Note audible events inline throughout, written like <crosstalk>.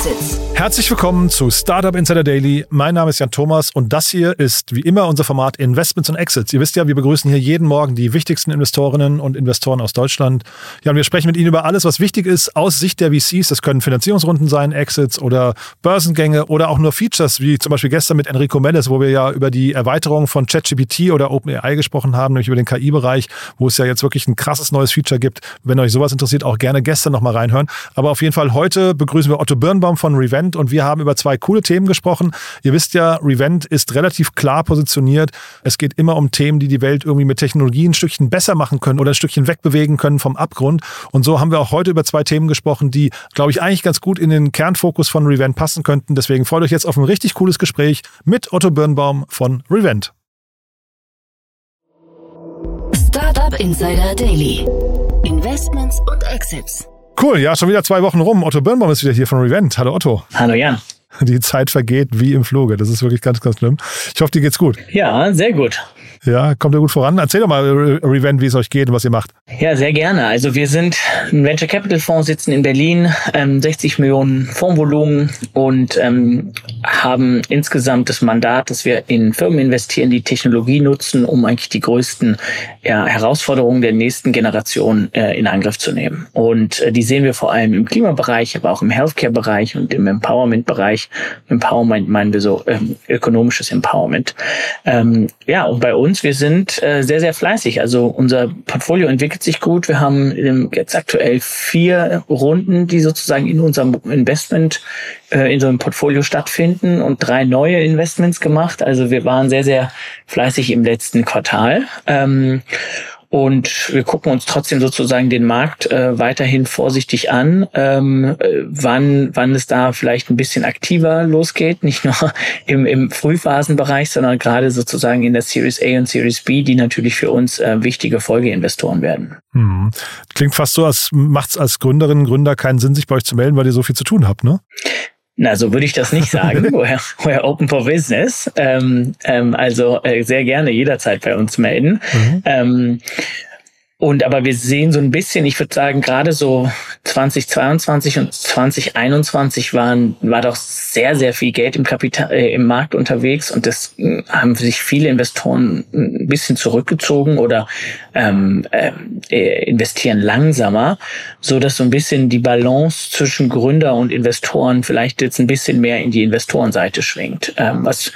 Exits. Herzlich willkommen zu Startup Insider Daily. Mein Name ist Jan Thomas und das hier ist wie immer unser Format Investments und Exits. Ihr wisst ja, wir begrüßen hier jeden Morgen die wichtigsten Investorinnen und Investoren aus Deutschland. Ja, und wir sprechen mit ihnen über alles, was wichtig ist aus Sicht der VCs. Das können Finanzierungsrunden sein, Exits oder Börsengänge oder auch nur Features, wie zum Beispiel gestern mit Enrico Melles, wo wir ja über die Erweiterung von ChatGPT oder OpenAI gesprochen haben, nämlich über den KI-Bereich, wo es ja jetzt wirklich ein krasses neues Feature gibt. Wenn euch sowas interessiert, auch gerne gestern nochmal reinhören. Aber auf jeden Fall heute begrüßen wir Otto Birnbaum von Revent und wir haben über zwei coole Themen gesprochen. Ihr wisst ja, Revent ist relativ klar positioniert. Es geht immer um Themen, die die Welt irgendwie mit Technologie ein Stückchen besser machen können oder ein Stückchen wegbewegen können vom Abgrund. Und so haben wir auch heute über zwei Themen gesprochen, die, glaube ich, eigentlich ganz gut in den Kernfokus von Revent passen könnten. Deswegen freut euch jetzt auf ein richtig cooles Gespräch mit Otto Birnbaum von Revent. Startup Insider Daily. Investments und Exits. Cool, ja, schon wieder zwei Wochen rum. Otto Birnbaum ist wieder hier von Revent. Hallo Otto. Hallo Jan. Die Zeit vergeht wie im Fluge. Das ist wirklich ganz, ganz schlimm. Ich hoffe, dir geht's gut. Ja, sehr gut. Ja, kommt ihr gut voran? Erzähl doch mal, Revent, wie es euch geht und was ihr macht. Ja, sehr gerne. Also wir sind ein Venture Capital Fonds, sitzen in Berlin, ähm, 60 Millionen Fondsvolumen und ähm, haben insgesamt das Mandat, dass wir in Firmen investieren, die Technologie nutzen, um eigentlich die größten ja, Herausforderungen der nächsten Generation äh, in Angriff zu nehmen. Und äh, die sehen wir vor allem im Klimabereich, aber auch im Healthcare-Bereich und im Empowerment-Bereich. Empowerment meinen wir so ähm, ökonomisches Empowerment. Ähm, ja, und bei uns uns. Wir sind äh, sehr, sehr fleißig. Also unser Portfolio entwickelt sich gut. Wir haben jetzt aktuell vier Runden, die sozusagen in unserem Investment, äh, in so einem Portfolio stattfinden und drei neue Investments gemacht. Also wir waren sehr, sehr fleißig im letzten Quartal. Ähm, und wir gucken uns trotzdem sozusagen den Markt äh, weiterhin vorsichtig an, ähm, äh, wann, wann es da vielleicht ein bisschen aktiver losgeht, nicht nur <laughs> im, im Frühphasenbereich, sondern gerade sozusagen in der Series A und Series B, die natürlich für uns äh, wichtige Folgeinvestoren werden. Hm. Klingt fast so, als macht es als Gründerinnen und Gründer keinen Sinn, sich bei euch zu melden, weil ihr so viel zu tun habt, ne? Na, so würde ich das nicht sagen. <laughs> we're, we're open for business. Ähm, ähm, also äh, sehr gerne jederzeit bei uns melden. Mhm. Ähm, und aber wir sehen so ein bisschen, ich würde sagen, gerade so 2022 und 2021 waren, war doch sehr, sehr viel Geld im Kapital, äh, im Markt unterwegs und das äh, haben sich viele Investoren ein bisschen zurückgezogen oder ähm, äh, investieren langsamer, so dass so ein bisschen die Balance zwischen Gründer und Investoren vielleicht jetzt ein bisschen mehr in die Investorenseite schwingt, ähm, was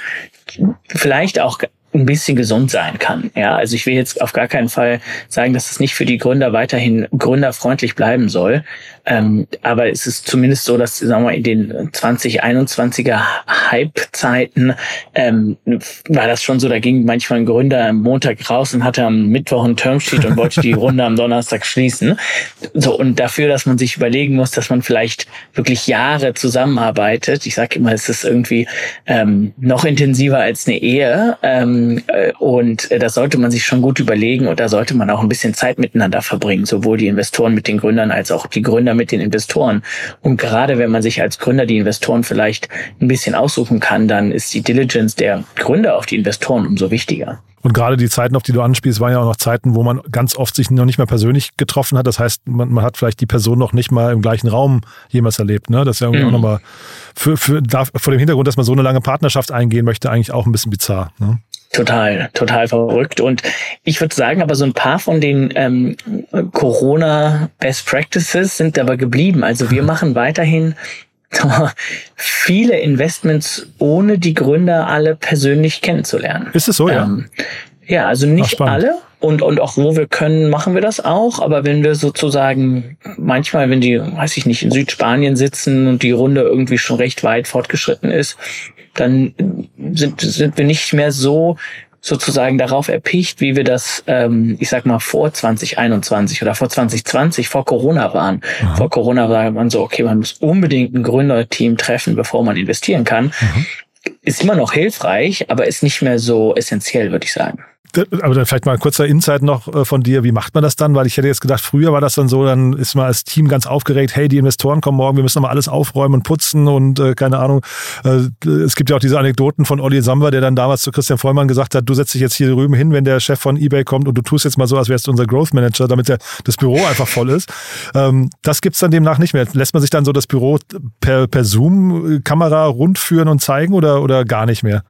vielleicht auch ein bisschen gesund sein kann. Ja, also ich will jetzt auf gar keinen Fall sagen, dass es nicht für die Gründer weiterhin gründerfreundlich bleiben soll. Ähm, aber es ist zumindest so, dass sagen wir in den 2021er Hype-Zeiten ähm, war das schon so, da ging manchmal ein Gründer am Montag raus und hatte am Mittwoch ein Termsheet und wollte die Runde am Donnerstag schließen. So und dafür, dass man sich überlegen muss, dass man vielleicht wirklich Jahre zusammenarbeitet. Ich sage immer, es ist irgendwie ähm, noch intensiver als eine Ehe. Ähm, äh, und äh, das sollte man sich schon gut überlegen und da sollte man auch ein bisschen Zeit miteinander verbringen, sowohl die Investoren mit den Gründern als auch die Gründer mit den Investoren. Und gerade wenn man sich als Gründer die Investoren vielleicht ein bisschen aussuchen kann, dann ist die Diligence der Gründer auf die Investoren umso wichtiger. Und gerade die Zeiten, auf die du anspielst, waren ja auch noch Zeiten, wo man ganz oft sich noch nicht mehr persönlich getroffen hat. Das heißt, man, man hat vielleicht die Person noch nicht mal im gleichen Raum jemals erlebt. Ne? Das ist ja irgendwie mhm. auch nochmal für, für, da, vor dem Hintergrund, dass man so eine lange Partnerschaft eingehen möchte, eigentlich auch ein bisschen bizarr. Ne? Total, total verrückt. Und ich würde sagen, aber so ein paar von den ähm, Corona Best Practices sind aber geblieben. Also wir machen weiterhin <laughs> viele Investments, ohne die Gründer alle persönlich kennenzulernen. Ist es so, ja? Ähm, ja, also nicht Ach, alle. Und, und auch wo wir können, machen wir das auch. Aber wenn wir sozusagen manchmal, wenn die, weiß ich nicht, in Südspanien sitzen und die Runde irgendwie schon recht weit fortgeschritten ist, dann sind, sind wir nicht mehr so sozusagen darauf erpicht, wie wir das, ähm, ich sag mal, vor 2021 oder vor 2020, vor Corona waren. Mhm. Vor Corona war man so, okay, man muss unbedingt ein Gründerteam treffen, bevor man investieren kann. Mhm. Ist immer noch hilfreich, aber ist nicht mehr so essentiell, würde ich sagen. Aber dann vielleicht mal ein kurzer Insight noch äh, von dir. Wie macht man das dann? Weil ich hätte jetzt gedacht, früher war das dann so, dann ist man als Team ganz aufgeregt, hey, die Investoren kommen morgen, wir müssen nochmal alles aufräumen und putzen und äh, keine Ahnung. Äh, es gibt ja auch diese Anekdoten von Olli Samba, der dann damals zu Christian Vollmann gesagt hat, du setzt dich jetzt hier drüben hin, wenn der Chef von eBay kommt und du tust jetzt mal so, als wärst du unser Growth Manager, damit der, das Büro einfach voll ist. Ähm, das gibt's dann demnach nicht mehr. Lässt man sich dann so das Büro per, per Zoom-Kamera rundführen und zeigen oder, oder gar nicht mehr?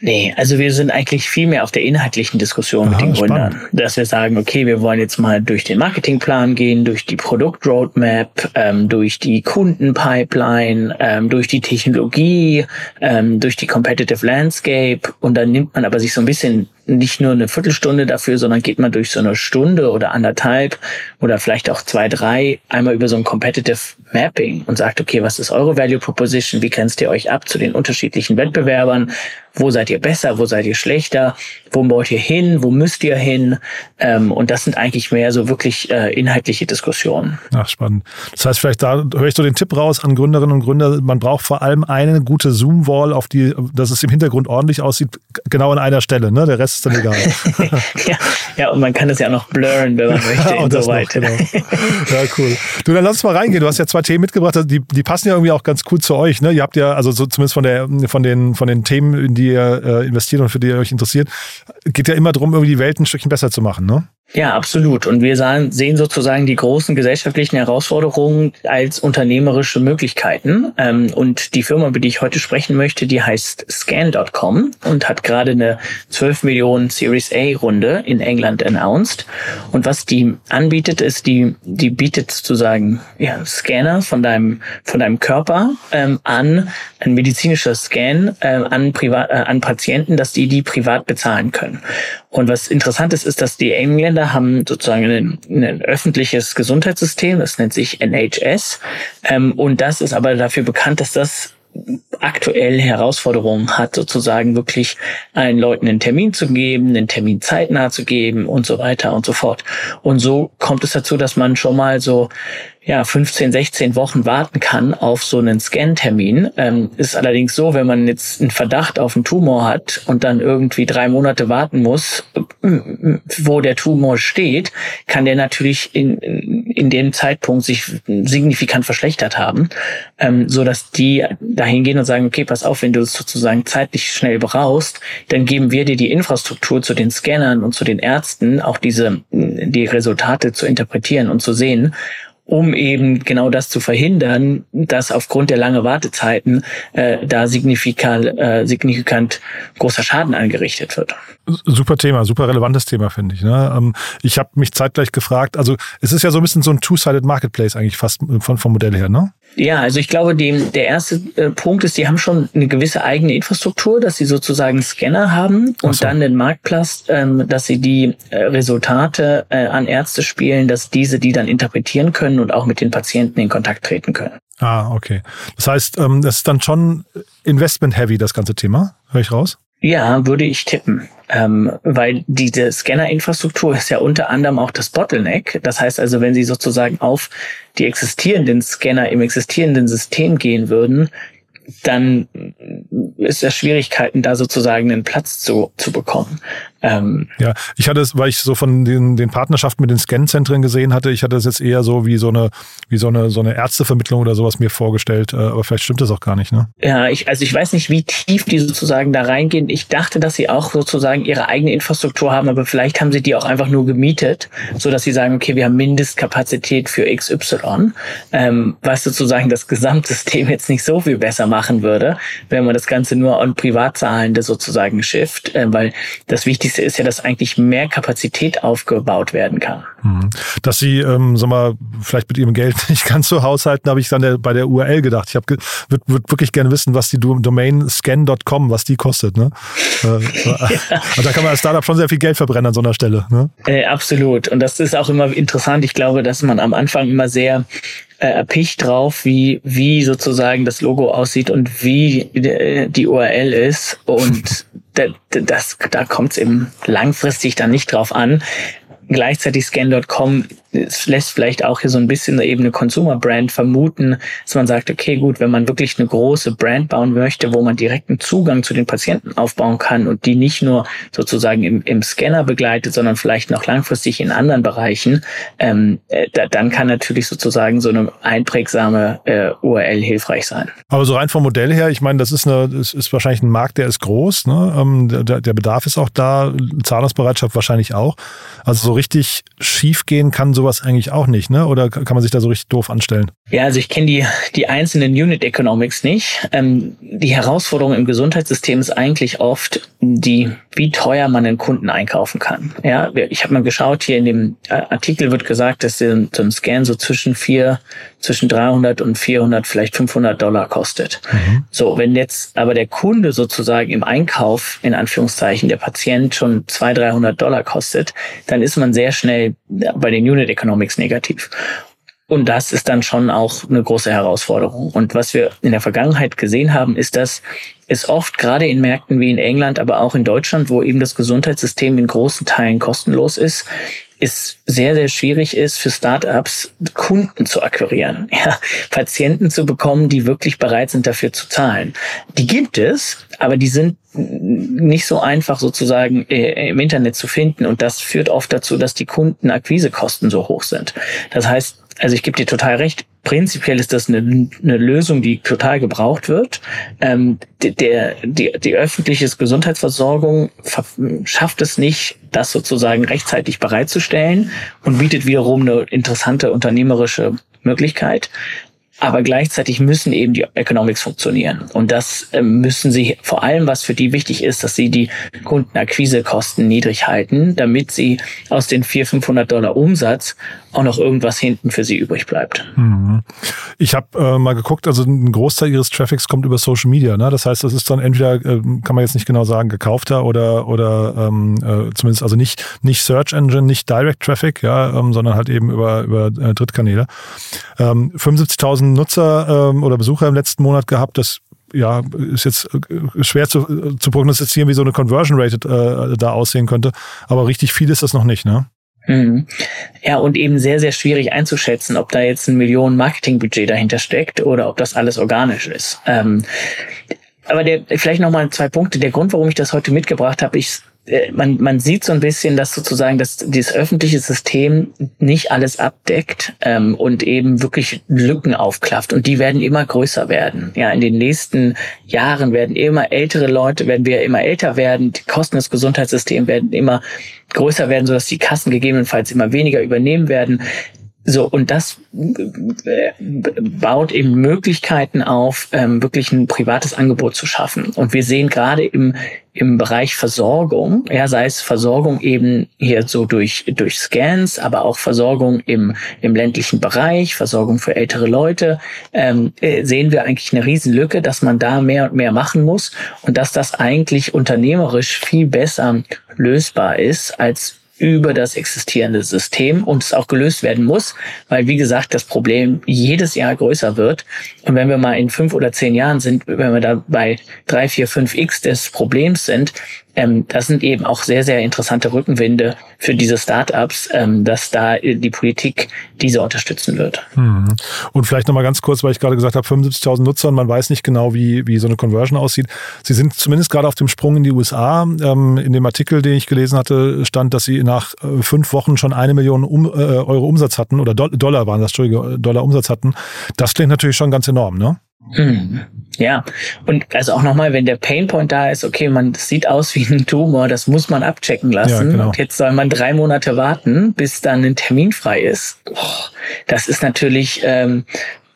Nee, also wir sind eigentlich viel mehr auf der inhaltlichen Diskussion Aha, mit den Gründern, spannend. dass wir sagen, okay, wir wollen jetzt mal durch den Marketingplan gehen, durch die Produktroadmap, ähm, durch die Kundenpipeline, ähm, durch die Technologie, ähm, durch die Competitive Landscape und dann nimmt man aber sich so ein bisschen nicht nur eine Viertelstunde dafür, sondern geht man durch so eine Stunde oder anderthalb oder vielleicht auch zwei, drei einmal über so ein Competitive Mapping und sagt, okay, was ist eure Value Proposition? Wie grenzt ihr euch ab zu den unterschiedlichen Wettbewerbern? Wo seid ihr besser? Wo seid ihr schlechter? Wo wollt ihr hin? Wo müsst ihr hin? Ähm, und das sind eigentlich mehr so wirklich äh, inhaltliche Diskussionen. Ach, spannend. Das heißt, vielleicht da höre ich so den Tipp raus an Gründerinnen und Gründer, man braucht vor allem eine gute Zoom-Wall, auf die, dass es im Hintergrund ordentlich aussieht, genau an einer Stelle. Ne? Der Rest ist dann egal. <laughs> ja, ja, und man kann das ja auch noch blurren, wenn man <laughs> möchte, und so weiter. Genau. Ja, cool. Du, dann lass uns mal reingehen. Du hast ja zwei Themen mitgebracht, also die, die passen ja irgendwie auch ganz cool zu euch. Ne? Ihr habt ja, also so zumindest von, der, von, den, von den Themen, in die ihr äh, investiert und für die ihr euch interessiert, geht ja immer darum, irgendwie die Welt ein Stückchen besser zu machen. Ne? Ja, absolut. Und wir sehen sozusagen die großen gesellschaftlichen Herausforderungen als unternehmerische Möglichkeiten. Ähm, und die Firma, über die ich heute sprechen möchte, die heißt Scan.com und hat gerade eine 12 Millionen Series A Runde in England announced. Und was die anbietet, ist, die, die bietet sozusagen ja, Scanner von deinem, von deinem Körper ähm, an, ein medizinischer Scan äh, an, Privat, äh, an Patienten, dass die die privat bezahlen können. Und was interessant ist, ist, dass die Engländer haben sozusagen ein, ein öffentliches Gesundheitssystem, das nennt sich NHS. Ähm, und das ist aber dafür bekannt, dass das aktuell Herausforderungen hat, sozusagen wirklich allen Leuten einen Termin zu geben, einen Termin zeitnah zu geben und so weiter und so fort. Und so kommt es dazu, dass man schon mal so ja, 15, 16 Wochen warten kann auf so einen Scan-Termin. Ähm, ist allerdings so, wenn man jetzt einen Verdacht auf einen Tumor hat und dann irgendwie drei Monate warten muss, wo der Tumor steht, kann der natürlich in, in dem Zeitpunkt sich signifikant verschlechtert haben, ähm, so dass die dahin gehen und sagen, okay, pass auf, wenn du es sozusagen zeitlich schnell brauchst, dann geben wir dir die Infrastruktur zu den Scannern und zu den Ärzten, auch diese, die Resultate zu interpretieren und zu sehen um eben genau das zu verhindern, dass aufgrund der langen Wartezeiten äh, da signifikant, äh, signifikant großer Schaden angerichtet wird. Super Thema, super relevantes Thema, finde ich. Ne? Ähm, ich habe mich zeitgleich gefragt, also es ist ja so ein bisschen so ein Two-Sided Marketplace eigentlich fast von, vom Modell her, ne? Ja, also ich glaube, dem, der erste äh, Punkt ist, die haben schon eine gewisse eigene Infrastruktur, dass sie sozusagen Scanner haben und so. dann den Marktplatz, ähm, dass sie die äh, Resultate äh, an Ärzte spielen, dass diese die dann interpretieren können und auch mit den Patienten in Kontakt treten können. Ah, okay. Das heißt, ähm, das ist dann schon investment-heavy, das ganze Thema, höre ich raus? Ja, würde ich tippen. Ähm, weil diese Scanner-Infrastruktur ist ja unter anderem auch das Bottleneck. Das heißt also, wenn Sie sozusagen auf die existierenden Scanner im existierenden System gehen würden, dann ist es Schwierigkeiten, da sozusagen einen Platz zu, zu bekommen. Ähm, ja, ich hatte es, weil ich so von den, den Partnerschaften mit den Scan-Zentren gesehen hatte, ich hatte es jetzt eher so wie so eine, wie so eine, so eine Ärztevermittlung oder sowas mir vorgestellt, äh, aber vielleicht stimmt das auch gar nicht, ne? Ja, ich, also ich weiß nicht, wie tief die sozusagen da reingehen. Ich dachte, dass sie auch sozusagen ihre eigene Infrastruktur haben, aber vielleicht haben sie die auch einfach nur gemietet, so dass sie sagen, okay, wir haben Mindestkapazität für XY, ähm, was sozusagen das Gesamtsystem jetzt nicht so viel besser machen würde, wenn man das Ganze nur an Privatzahlende sozusagen schifft, äh, weil das Wichtigste Wichtigste ist ja, dass eigentlich mehr Kapazität aufgebaut werden kann. Mhm. Dass Sie, ähm, sag mal, vielleicht mit Ihrem Geld <laughs> nicht ganz so haushalten, habe ich dann der, bei der URL gedacht. Ich habe würde würd wirklich gerne wissen, was die Domain scan.com, was die kostet. Ne? Äh, <laughs> ja. Und da kann man als Startup schon sehr viel Geld verbrennen an so einer Stelle. Ne? Äh, absolut. Und das ist auch immer interessant. Ich glaube, dass man am Anfang immer sehr äh, erpicht drauf, wie, wie sozusagen das Logo aussieht und wie die, die URL ist. Und <laughs> das, da kommt es eben langfristig dann nicht drauf an. Gleichzeitig Scan.com es lässt vielleicht auch hier so ein bisschen eben eine Consumer Brand vermuten, dass man sagt, okay, gut, wenn man wirklich eine große Brand bauen möchte, wo man direkten Zugang zu den Patienten aufbauen kann und die nicht nur sozusagen im, im Scanner begleitet, sondern vielleicht noch langfristig in anderen Bereichen, ähm, äh, da, dann kann natürlich sozusagen so eine einprägsame äh, URL hilfreich sein. Aber so rein vom Modell her, ich meine, das ist eine, das ist wahrscheinlich ein Markt, der ist groß, ne? Ähm, der, der Bedarf ist auch da, Zahlungsbereitschaft wahrscheinlich auch. Also so richtig schief gehen kann sowas eigentlich auch nicht, ne? Oder kann man sich da so richtig doof anstellen? Ja, also ich kenne die, die einzelnen Unit Economics nicht. Ähm, die Herausforderung im Gesundheitssystem ist eigentlich oft die, wie teuer man einen Kunden einkaufen kann. Ja, ich habe mal geschaut, hier in dem äh, Artikel wird gesagt, dass so ein Scan so zwischen vier, zwischen 300 und 400, vielleicht 500 Dollar kostet. Mhm. So, wenn jetzt aber der Kunde sozusagen im Einkauf, in Anführungszeichen, der Patient schon 200, 300 Dollar kostet, dann ist man sehr schnell bei den Unit Economics negativ. Und das ist dann schon auch eine große Herausforderung. Und was wir in der Vergangenheit gesehen haben, ist, dass es oft gerade in Märkten wie in England, aber auch in Deutschland, wo eben das Gesundheitssystem in großen Teilen kostenlos ist, es sehr, sehr schwierig ist für Startups, Kunden zu akquirieren, <laughs> ja, Patienten zu bekommen, die wirklich bereit sind, dafür zu zahlen. Die gibt es, aber die sind nicht so einfach sozusagen äh, im Internet zu finden. Und das führt oft dazu, dass die Kundenakquisekosten so hoch sind. Das heißt, also ich gebe dir total recht, prinzipiell ist das eine, eine Lösung, die total gebraucht wird. Ähm, der, die, die öffentliche Gesundheitsversorgung schafft es nicht, das sozusagen rechtzeitig bereitzustellen und bietet wiederum eine interessante unternehmerische Möglichkeit. Aber gleichzeitig müssen eben die Economics funktionieren. Und das äh, müssen sie vor allem, was für die wichtig ist, dass sie die Kundenakquisekosten niedrig halten, damit sie aus den 400, 500 Dollar Umsatz auch noch irgendwas hinten für sie übrig bleibt. Mhm. Ich habe äh, mal geguckt, also ein Großteil ihres Traffics kommt über Social Media. Ne? Das heißt, das ist dann entweder, äh, kann man jetzt nicht genau sagen, gekaufter oder oder ähm, äh, zumindest also nicht nicht Search Engine, nicht Direct Traffic, ja, ähm, sondern halt eben über über äh, Drittkanäle. Ähm, 75.000 Nutzer ähm, oder Besucher im letzten Monat gehabt. Das ja, ist jetzt äh, schwer zu, äh, zu prognostizieren, wie so eine Conversion Rate äh, da aussehen könnte. Aber richtig viel ist das noch nicht, ne? Mhm. Ja, und eben sehr, sehr schwierig einzuschätzen, ob da jetzt ein Millionen Marketingbudget dahinter steckt oder ob das alles organisch ist. Ähm, aber der, vielleicht nochmal zwei Punkte. Der Grund, warum ich das heute mitgebracht habe, äh, man, man sieht so ein bisschen, dass sozusagen dass dieses öffentliche System nicht alles abdeckt ähm, und eben wirklich Lücken aufklafft und die werden immer größer werden. Ja, in den nächsten Jahren werden immer ältere Leute, werden wir immer älter werden, die Kosten des Gesundheitssystems werden immer größer werden, sodass die Kassen gegebenenfalls immer weniger übernehmen werden. So, und das äh, baut eben Möglichkeiten auf, ähm, wirklich ein privates Angebot zu schaffen. Und wir sehen gerade im, im Bereich Versorgung, ja, sei es Versorgung eben hier so durch, durch Scans, aber auch Versorgung im, im ländlichen Bereich, Versorgung für ältere Leute, ähm, äh, sehen wir eigentlich eine Riesenlücke, dass man da mehr und mehr machen muss und dass das eigentlich unternehmerisch viel besser lösbar ist als über das existierende System und es auch gelöst werden muss, weil wie gesagt das Problem jedes Jahr größer wird. Und wenn wir mal in fünf oder zehn Jahren sind, wenn wir da bei drei, vier, fünf x des Problems sind, ähm, das sind eben auch sehr, sehr interessante Rückenwinde für diese Startups, ähm, dass da die Politik diese unterstützen wird. Mhm. Und vielleicht nochmal ganz kurz, weil ich gerade gesagt habe, 75.000 Nutzer und man weiß nicht genau, wie, wie so eine Conversion aussieht. Sie sind zumindest gerade auf dem Sprung in die USA. Ähm, in dem Artikel, den ich gelesen hatte, stand, dass sie nach äh, fünf Wochen schon eine Million um, äh, Euro Umsatz hatten oder Do Dollar waren das, Entschuldige, Dollar Umsatz hatten. Das klingt natürlich schon ganz enorm, ne? Mhm. Ja, und also auch nochmal, wenn der Painpoint da ist, okay, man sieht aus wie ein Tumor, das muss man abchecken lassen. Ja, genau. Und jetzt soll man drei Monate warten, bis dann ein Termin frei ist. Boah, das ist natürlich ähm,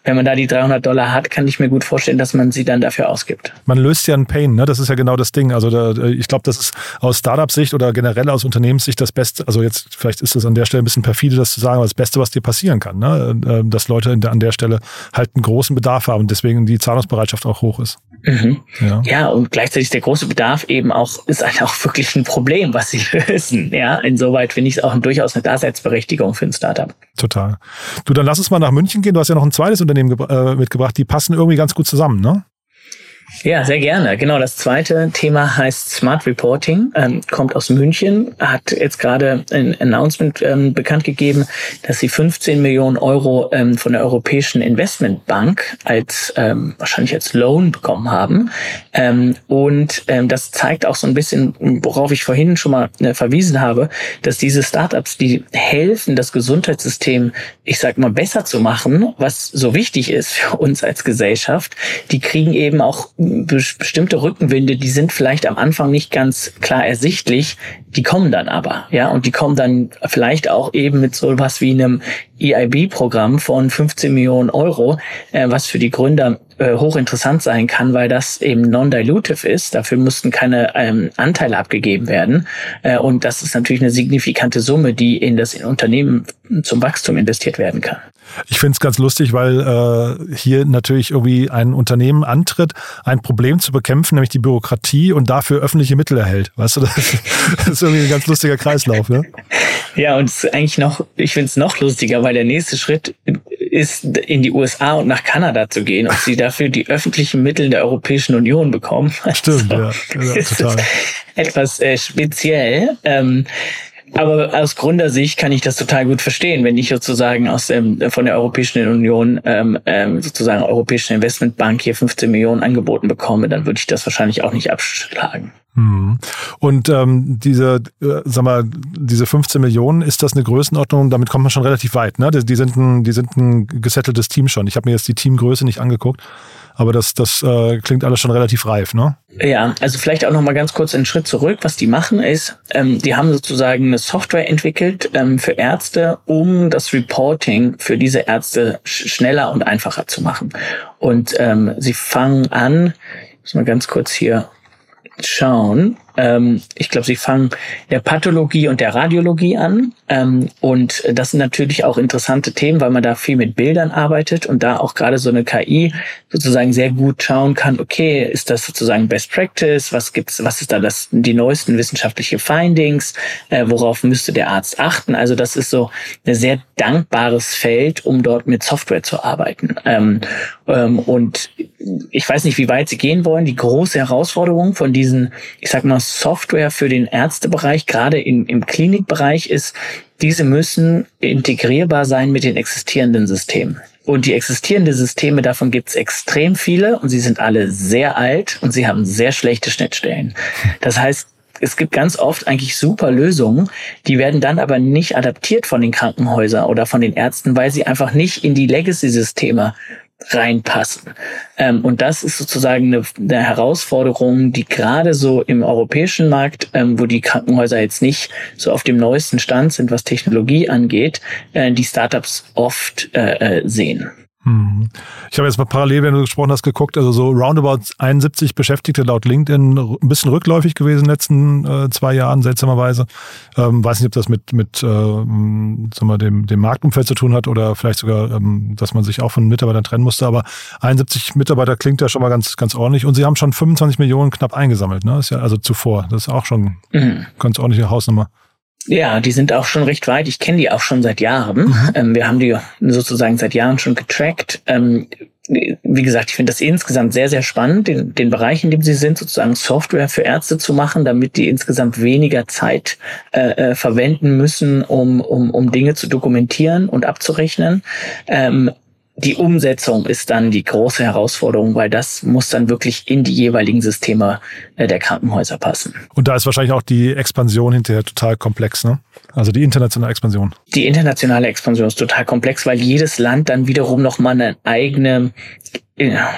wenn man da die 300 Dollar hat, kann ich mir gut vorstellen, dass man sie dann dafür ausgibt. Man löst ja einen Pain, ne? Das ist ja genau das Ding. Also da, ich glaube, das ist aus Startup-Sicht oder generell aus Unternehmenssicht das Beste. Also jetzt vielleicht ist es an der Stelle ein bisschen perfide, das zu sagen, aber das Beste, was dir passieren kann, ne? Ähm, dass Leute an der Stelle halt einen großen Bedarf haben und deswegen die Zahlungsbereitschaft auch hoch ist. Mhm. Ja. ja, und gleichzeitig der große Bedarf eben auch ist halt auch wirklich ein Problem, was sie <laughs> lösen. Ja, insoweit finde ich es auch durchaus eine Daseinsberechtigung für ein Startup. Total. Du, dann lass uns mal nach München gehen. Du hast ja noch ein zweites Unternehmen äh, mitgebracht. Die passen irgendwie ganz gut zusammen, ne? Ja, sehr gerne. Genau, das zweite Thema heißt Smart Reporting, ähm, kommt aus München, hat jetzt gerade ein Announcement ähm, bekannt gegeben, dass sie 15 Millionen Euro ähm, von der Europäischen Investmentbank als ähm, wahrscheinlich als Loan bekommen haben. Ähm, und ähm, das zeigt auch so ein bisschen, worauf ich vorhin schon mal äh, verwiesen habe, dass diese Startups, die helfen, das Gesundheitssystem, ich sag mal, besser zu machen, was so wichtig ist für uns als Gesellschaft, die kriegen eben auch bestimmte Rückenwinde, die sind vielleicht am Anfang nicht ganz klar ersichtlich, die kommen dann aber, ja, und die kommen dann vielleicht auch eben mit so was wie einem EIB-Programm von 15 Millionen Euro, äh, was für die Gründer äh, hochinteressant sein kann, weil das eben non-dilutive ist. Dafür mussten keine ähm, Anteile abgegeben werden. Äh, und das ist natürlich eine signifikante Summe, die in das Unternehmen zum Wachstum investiert werden kann. Ich finde es ganz lustig, weil äh, hier natürlich irgendwie ein Unternehmen antritt, ein Problem zu bekämpfen, nämlich die Bürokratie und dafür öffentliche Mittel erhält. Weißt du, das, das <laughs> ist irgendwie ein ganz lustiger Kreislauf. Ne? <laughs> Ja, und es ist eigentlich noch, ich finde es noch lustiger, weil der nächste Schritt ist, in die USA und nach Kanada zu gehen und sie dafür die öffentlichen Mittel der Europäischen Union bekommen. Stimmt, also, ja, ja total. Etwas äh, speziell. Ähm, aber aus Gründersicht kann ich das total gut verstehen, wenn ich sozusagen aus dem, von der Europäischen Union ähm, ähm, sozusagen Europäischen Investmentbank hier 15 Millionen angeboten bekomme, dann würde ich das wahrscheinlich auch nicht abschlagen. Hm. Und ähm, diese, äh, sag mal, diese 15 Millionen, ist das eine Größenordnung? Damit kommt man schon relativ weit, ne? Die, die sind ein, die sind ein gesetteltes Team schon. Ich habe mir jetzt die Teamgröße nicht angeguckt, aber das, das äh, klingt alles schon relativ reif, ne? Ja, also vielleicht auch noch mal ganz kurz einen Schritt zurück. Was die machen ist, ähm, die haben sozusagen eine Software entwickelt ähm, für Ärzte, um das Reporting für diese Ärzte sch schneller und einfacher zu machen. Und ähm, sie fangen an, muss mal ganz kurz hier schauen. Ähm, ich glaube, sie fangen der Pathologie und der Radiologie an. Ähm, und das sind natürlich auch interessante Themen, weil man da viel mit Bildern arbeitet und da auch gerade so eine KI sozusagen sehr gut schauen kann, okay, ist das sozusagen Best Practice? Was gibt's, was ist da das, die neuesten wissenschaftliche Findings? Äh, worauf müsste der Arzt achten? Also das ist so ein sehr dankbares Feld, um dort mit Software zu arbeiten. Ähm, ähm, und ich weiß nicht, wie weit sie gehen wollen. Die große Herausforderung von diesen, ich sag mal, Software für den Ärztebereich, gerade in, im Klinikbereich, ist, diese müssen integrierbar sein mit den existierenden Systemen. Und die existierenden Systeme, davon gibt es extrem viele und sie sind alle sehr alt und sie haben sehr schlechte Schnittstellen. Das heißt, es gibt ganz oft eigentlich super Lösungen, die werden dann aber nicht adaptiert von den Krankenhäusern oder von den Ärzten, weil sie einfach nicht in die Legacy-Systeme reinpassen. Ähm, und das ist sozusagen eine, eine, Herausforderung, die gerade so im europäischen Markt, ähm, wo die Krankenhäuser jetzt nicht so auf dem neuesten Stand sind, was Technologie angeht, äh, die Startups oft äh, äh sehen. Hm. Ich habe jetzt mal parallel, wenn du gesprochen hast, geguckt, also so roundabout 71 Beschäftigte laut LinkedIn, ein bisschen rückläufig gewesen in den letzten äh, zwei Jahren, seltsamerweise. Ähm, weiß nicht, ob das mit, mit äh, sagen wir, dem, dem Marktumfeld zu tun hat oder vielleicht sogar, ähm, dass man sich auch von Mitarbeitern trennen musste, aber 71 Mitarbeiter klingt ja schon mal ganz, ganz ordentlich und sie haben schon 25 Millionen knapp eingesammelt, ne? Ist ja also zuvor. Das ist auch schon mhm. ganz ordentliche Hausnummer. Ja, die sind auch schon recht weit. Ich kenne die auch schon seit Jahren. Mhm. Ähm, wir haben die sozusagen seit Jahren schon getrackt. Ähm, wie gesagt, ich finde das insgesamt sehr, sehr spannend, den, den Bereich, in dem sie sind, sozusagen Software für Ärzte zu machen, damit die insgesamt weniger Zeit äh, äh verwenden müssen, um, um, um Dinge zu dokumentieren und abzurechnen. Ähm, die Umsetzung ist dann die große Herausforderung, weil das muss dann wirklich in die jeweiligen Systeme äh, der Krankenhäuser passen. Und da ist wahrscheinlich auch die Expansion hinterher total komplex, ne? Also die internationale Expansion. Die internationale Expansion ist total komplex, weil jedes Land dann wiederum nochmal eine eigene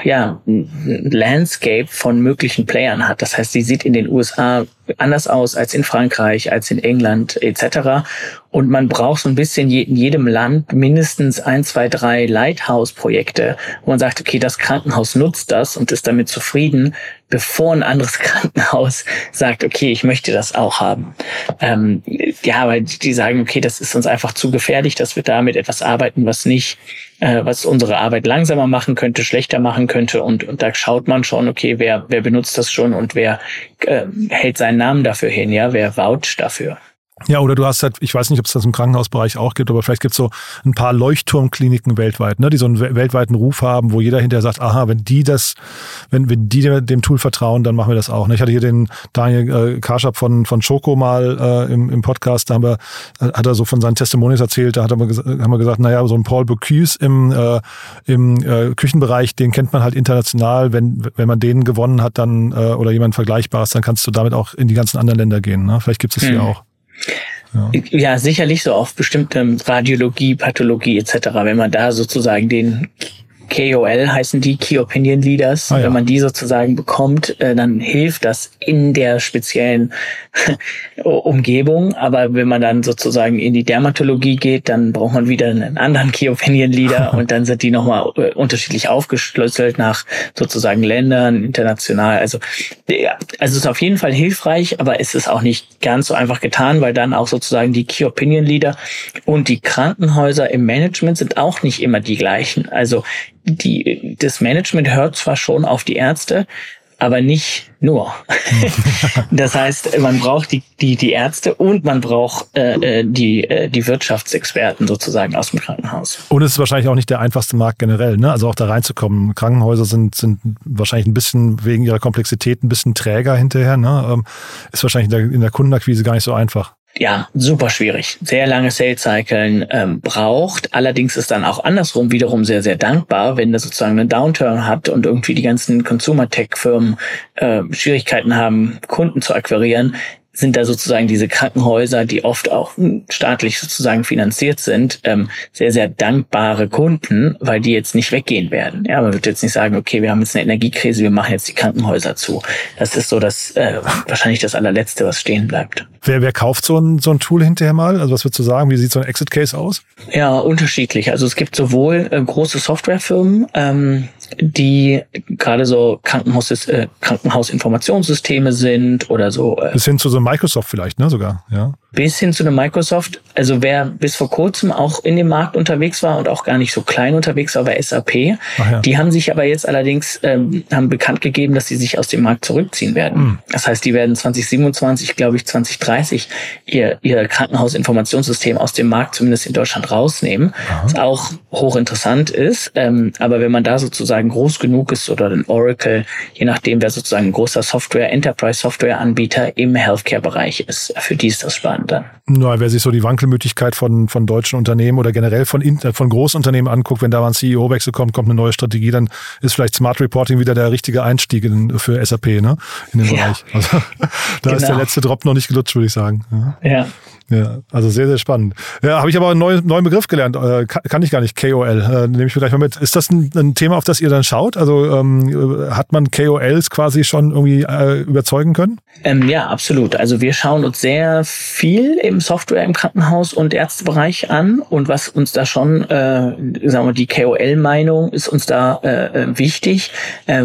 ja, Landscape von möglichen Playern hat. Das heißt, sie sieht in den USA anders aus als in Frankreich, als in England etc. Und man braucht so ein bisschen in jedem Land mindestens ein, zwei, drei Lighthouse-Projekte, wo man sagt, okay, das Krankenhaus nutzt das und ist damit zufrieden, bevor ein anderes <laughs> Krankenhaus sagt, okay, ich möchte das auch haben. Ähm, ja, weil die sagen, okay, das ist uns einfach zu gefährlich, dass wir damit etwas arbeiten, was nicht äh, was unsere Arbeit langsamer machen könnte, schlechter machen könnte. Und, und da schaut man schon, okay, wer, wer benutzt das schon und wer äh, hält seinen Namen dafür hin, ja, wer voucht dafür. Ja, oder du hast halt, ich weiß nicht, ob es das im Krankenhausbereich auch gibt, aber vielleicht gibt es so ein paar Leuchtturmkliniken weltweit, ne, die so einen weltweiten Ruf haben, wo jeder hinterher sagt, aha, wenn die das, wenn, wenn die dem Tool vertrauen, dann machen wir das auch. Ne? Ich hatte hier den Daniel äh, Karschab von, von Choco mal äh, im, im Podcast, da haben wir, äh, hat er so von seinen Testimonials erzählt, da hat er, haben wir gesagt, naja, so ein Paul Bocuse im, äh, im äh, Küchenbereich, den kennt man halt international. Wenn, wenn man den gewonnen hat, dann äh, oder jemand Vergleichbares, dann kannst du damit auch in die ganzen anderen Länder gehen. Ne? Vielleicht gibt es hm. hier auch. Ja. ja. sicherlich so auf bestimmte Radiologie, Pathologie etc. Wenn man da sozusagen den KOL heißen die Key Opinion Leaders. Ah, ja. Wenn man die sozusagen bekommt, äh, dann hilft das in der speziellen <laughs> Umgebung. Aber wenn man dann sozusagen in die Dermatologie geht, dann braucht man wieder einen anderen Key Opinion Leader <laughs> und dann sind die nochmal äh, unterschiedlich aufgeschlüsselt nach sozusagen Ländern, international. Also, ja, also es ist auf jeden Fall hilfreich, aber es ist auch nicht ganz so einfach getan, weil dann auch sozusagen die Key Opinion Leader und die Krankenhäuser im Management sind auch nicht immer die gleichen. Also die, das Management hört zwar schon auf die Ärzte, aber nicht nur. <laughs> das heißt, man braucht die, die, die Ärzte und man braucht äh, äh, die, äh, die Wirtschaftsexperten sozusagen aus dem Krankenhaus. Und es ist wahrscheinlich auch nicht der einfachste Markt generell, ne? Also auch da reinzukommen. Krankenhäuser sind, sind wahrscheinlich ein bisschen wegen ihrer Komplexität ein bisschen träger hinterher. Ne? Ähm, ist wahrscheinlich in der, in der Kundenakquise gar nicht so einfach ja, super schwierig. Sehr lange Sales Cycles ähm, braucht. Allerdings ist dann auch andersrum wiederum sehr, sehr dankbar, wenn das sozusagen einen Downturn hat und irgendwie die ganzen Consumer Tech Firmen äh, Schwierigkeiten haben, Kunden zu akquirieren, sind da sozusagen diese Krankenhäuser, die oft auch staatlich sozusagen finanziert sind, ähm, sehr, sehr dankbare Kunden, weil die jetzt nicht weggehen werden. Ja, man wird jetzt nicht sagen, okay, wir haben jetzt eine Energiekrise, wir machen jetzt die Krankenhäuser zu. Das ist so das äh, wahrscheinlich das allerletzte, was stehen bleibt. Wer, wer kauft so ein, so ein Tool hinterher mal? Also was würdest du sagen? Wie sieht so ein Exit-Case aus? Ja, unterschiedlich. Also es gibt sowohl äh, große Softwarefirmen, ähm, die gerade so Krankenhaus, äh, Krankenhausinformationssysteme sind oder so. Äh, Bis hin zu so Microsoft vielleicht, ne, sogar, ja. Bis hin zu einem Microsoft. Also wer bis vor kurzem auch in dem Markt unterwegs war und auch gar nicht so klein unterwegs war, war SAP. Ja. Die haben sich aber jetzt allerdings ähm, haben bekannt gegeben, dass sie sich aus dem Markt zurückziehen werden. Mhm. Das heißt, die werden 2027, glaube ich, 2030 ihr, ihr Krankenhausinformationssystem aus dem Markt zumindest in Deutschland rausnehmen. Aha. Was auch hochinteressant ist. Ähm, aber wenn man da sozusagen groß genug ist oder ein Oracle, je nachdem, wer sozusagen ein großer Software, Enterprise Software Anbieter im Healthcare-Bereich ist, für die ist das spannend dann. Na, wer sich so die Wankelmöglichkeit von, von deutschen Unternehmen oder generell von, von Großunternehmen anguckt, wenn da mal ein CEO-Wechsel kommt, kommt eine neue Strategie, dann ist vielleicht Smart Reporting wieder der richtige Einstieg in, für SAP, ne? In den ja. Bereich. Also, <laughs> da genau. ist der genau. letzte Drop noch nicht gelutscht, würde ich sagen. Ja. ja. Ja, also sehr, sehr spannend. Ja, habe ich aber einen neuen, neuen Begriff gelernt. Äh, kann, kann, ich gar nicht, KOL. Äh, nehme ich mir gleich mal mit. Ist das ein, ein, Thema, auf das ihr dann schaut? Also ähm, hat man KOLs quasi schon irgendwie äh, überzeugen können? Ähm, ja, absolut. Also wir schauen uns sehr viel im Software, im Krankenhaus und Ärztebereich an. Und was uns da schon, äh, sagen wir, die KOL-Meinung ist uns da äh, äh, wichtig, äh,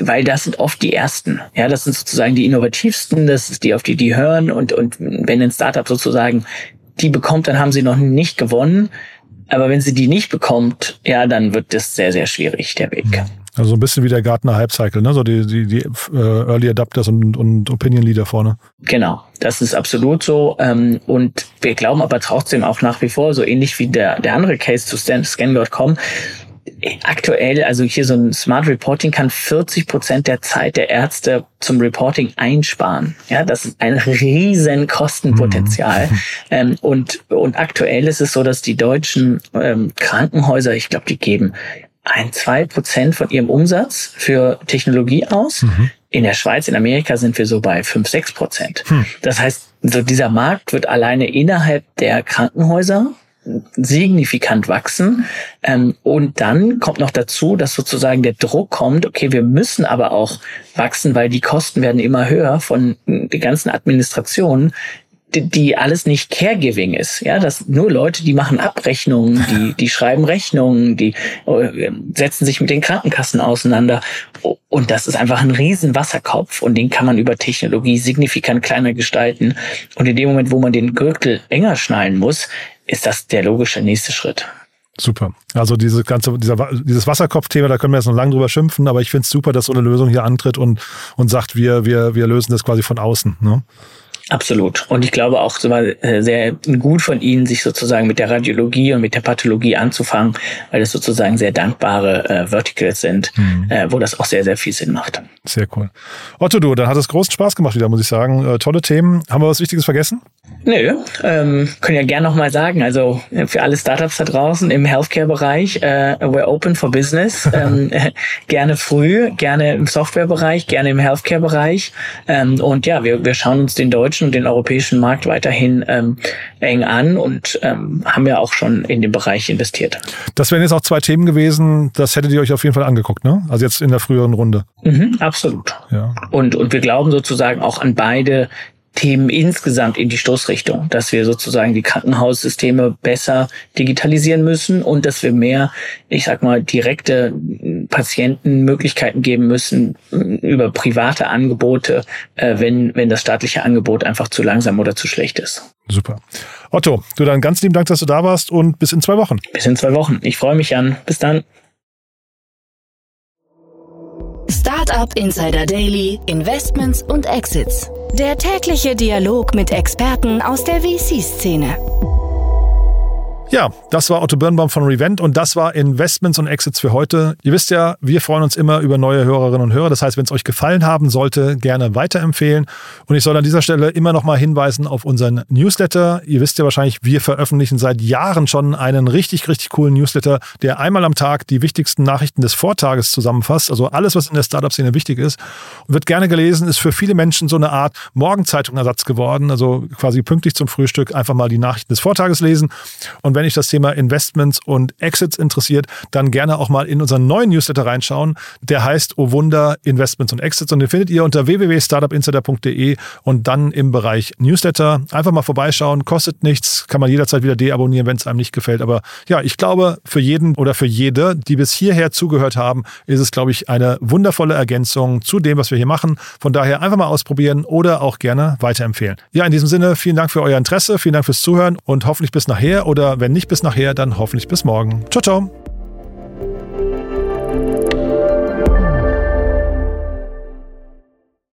weil das sind oft die Ersten. Ja, das sind sozusagen die innovativsten, das ist die, auf die die hören. Und, und wenn ein Startup sozusagen die bekommt, dann haben sie noch nicht gewonnen. Aber wenn sie die nicht bekommt, ja, dann wird das sehr, sehr schwierig, der Weg. Also ein bisschen wie der Gartner Hype Cycle, ne? So die, die, die uh, Early Adapters und, und Opinion Leader vorne. Genau, das ist absolut so. Ähm, und wir glauben aber trotzdem auch nach wie vor, so ähnlich wie der, der andere Case zu Scan.com, aktuell, also hier so ein Smart Reporting kann 40 Prozent der Zeit der Ärzte zum Reporting einsparen. Ja, das ist ein riesen Kostenpotenzial. Mhm. <laughs> Ähm, und, und aktuell ist es so, dass die deutschen ähm, Krankenhäuser, ich glaube, die geben ein, zwei Prozent von ihrem Umsatz für Technologie aus. Mhm. In der Schweiz, in Amerika sind wir so bei fünf, sechs Prozent. Mhm. Das heißt, so dieser Markt wird alleine innerhalb der Krankenhäuser signifikant wachsen. Ähm, und dann kommt noch dazu, dass sozusagen der Druck kommt, okay, wir müssen aber auch wachsen, weil die Kosten werden immer höher von den ganzen Administrationen, die alles nicht Caregiving ist. Ja, das nur Leute, die machen Abrechnungen, die, <laughs> die schreiben Rechnungen, die äh, setzen sich mit den Krankenkassen auseinander. Und das ist einfach ein riesen Wasserkopf und den kann man über Technologie signifikant kleiner gestalten. Und in dem Moment, wo man den Gürtel enger schnallen muss, ist das der logische nächste Schritt. Super. Also diese ganze, dieser, dieses Wasserkopfthema, da können wir jetzt noch lange drüber schimpfen, aber ich finde es super, dass so eine Lösung hier antritt und, und sagt, wir, wir, wir lösen das quasi von außen. Ne? Absolut. Und ich glaube auch so mal äh, sehr gut von Ihnen, sich sozusagen mit der Radiologie und mit der Pathologie anzufangen, weil das sozusagen sehr dankbare äh, Verticals sind, mhm. äh, wo das auch sehr, sehr viel Sinn macht. Sehr cool. Otto, du, dann hat es großen Spaß gemacht wieder, muss ich sagen. Äh, tolle Themen. Haben wir was Wichtiges vergessen? Nö, ähm, können ja gerne nochmal sagen, also äh, für alle Startups da draußen im Healthcare-Bereich, äh, we're open for business, <laughs> ähm, <laughs> gerne früh, gerne im Software-Bereich, gerne im Healthcare-Bereich ähm, und ja, wir, wir schauen uns den deutschen und den europäischen Markt weiterhin ähm, eng an und ähm, haben ja auch schon in den Bereich investiert. Das wären jetzt auch zwei Themen gewesen, das hättet ihr euch auf jeden Fall angeguckt, ne? Also jetzt in der früheren Runde. Mhm, absolut. Ja. Und, und wir glauben sozusagen auch an beide Themen insgesamt in die Stoßrichtung, dass wir sozusagen die Krankenhaussysteme besser digitalisieren müssen und dass wir mehr, ich sag mal, direkte Patienten Möglichkeiten geben müssen über private Angebote, äh, wenn, wenn das staatliche Angebot einfach zu langsam oder zu schlecht ist. Super. Otto, du dann ganz lieben Dank, dass du da warst und bis in zwei Wochen. Bis in zwei Wochen. Ich freue mich, Jan. Bis dann. Startup Insider Daily, Investments und Exits. Der tägliche Dialog mit Experten aus der VC-Szene. Ja, das war Otto Birnbaum von Revent und das war Investments und Exits für heute. Ihr wisst ja, wir freuen uns immer über neue Hörerinnen und Hörer. Das heißt, wenn es euch gefallen haben sollte, gerne weiterempfehlen. Und ich soll an dieser Stelle immer noch mal hinweisen auf unseren Newsletter. Ihr wisst ja wahrscheinlich, wir veröffentlichen seit Jahren schon einen richtig, richtig coolen Newsletter, der einmal am Tag die wichtigsten Nachrichten des Vortages zusammenfasst. Also alles, was in der Startup-Szene wichtig ist. Und wird gerne gelesen, ist für viele Menschen so eine Art Morgenzeitung-Ersatz geworden. Also quasi pünktlich zum Frühstück einfach mal die Nachrichten des Vortages lesen. Und wenn wenn dich das Thema Investments und Exits interessiert, dann gerne auch mal in unseren neuen Newsletter reinschauen. Der heißt Oh Wunder Investments und Exits und den findet ihr unter www.startupinsider.de und dann im Bereich Newsletter. Einfach mal vorbeischauen, kostet nichts, kann man jederzeit wieder deabonnieren, wenn es einem nicht gefällt. Aber ja, ich glaube, für jeden oder für jede, die bis hierher zugehört haben, ist es, glaube ich, eine wundervolle Ergänzung zu dem, was wir hier machen. Von daher einfach mal ausprobieren oder auch gerne weiterempfehlen. Ja, in diesem Sinne, vielen Dank für euer Interesse, vielen Dank fürs Zuhören und hoffentlich bis nachher oder wenn nicht bis nachher, dann hoffentlich bis morgen. Ciao, ciao.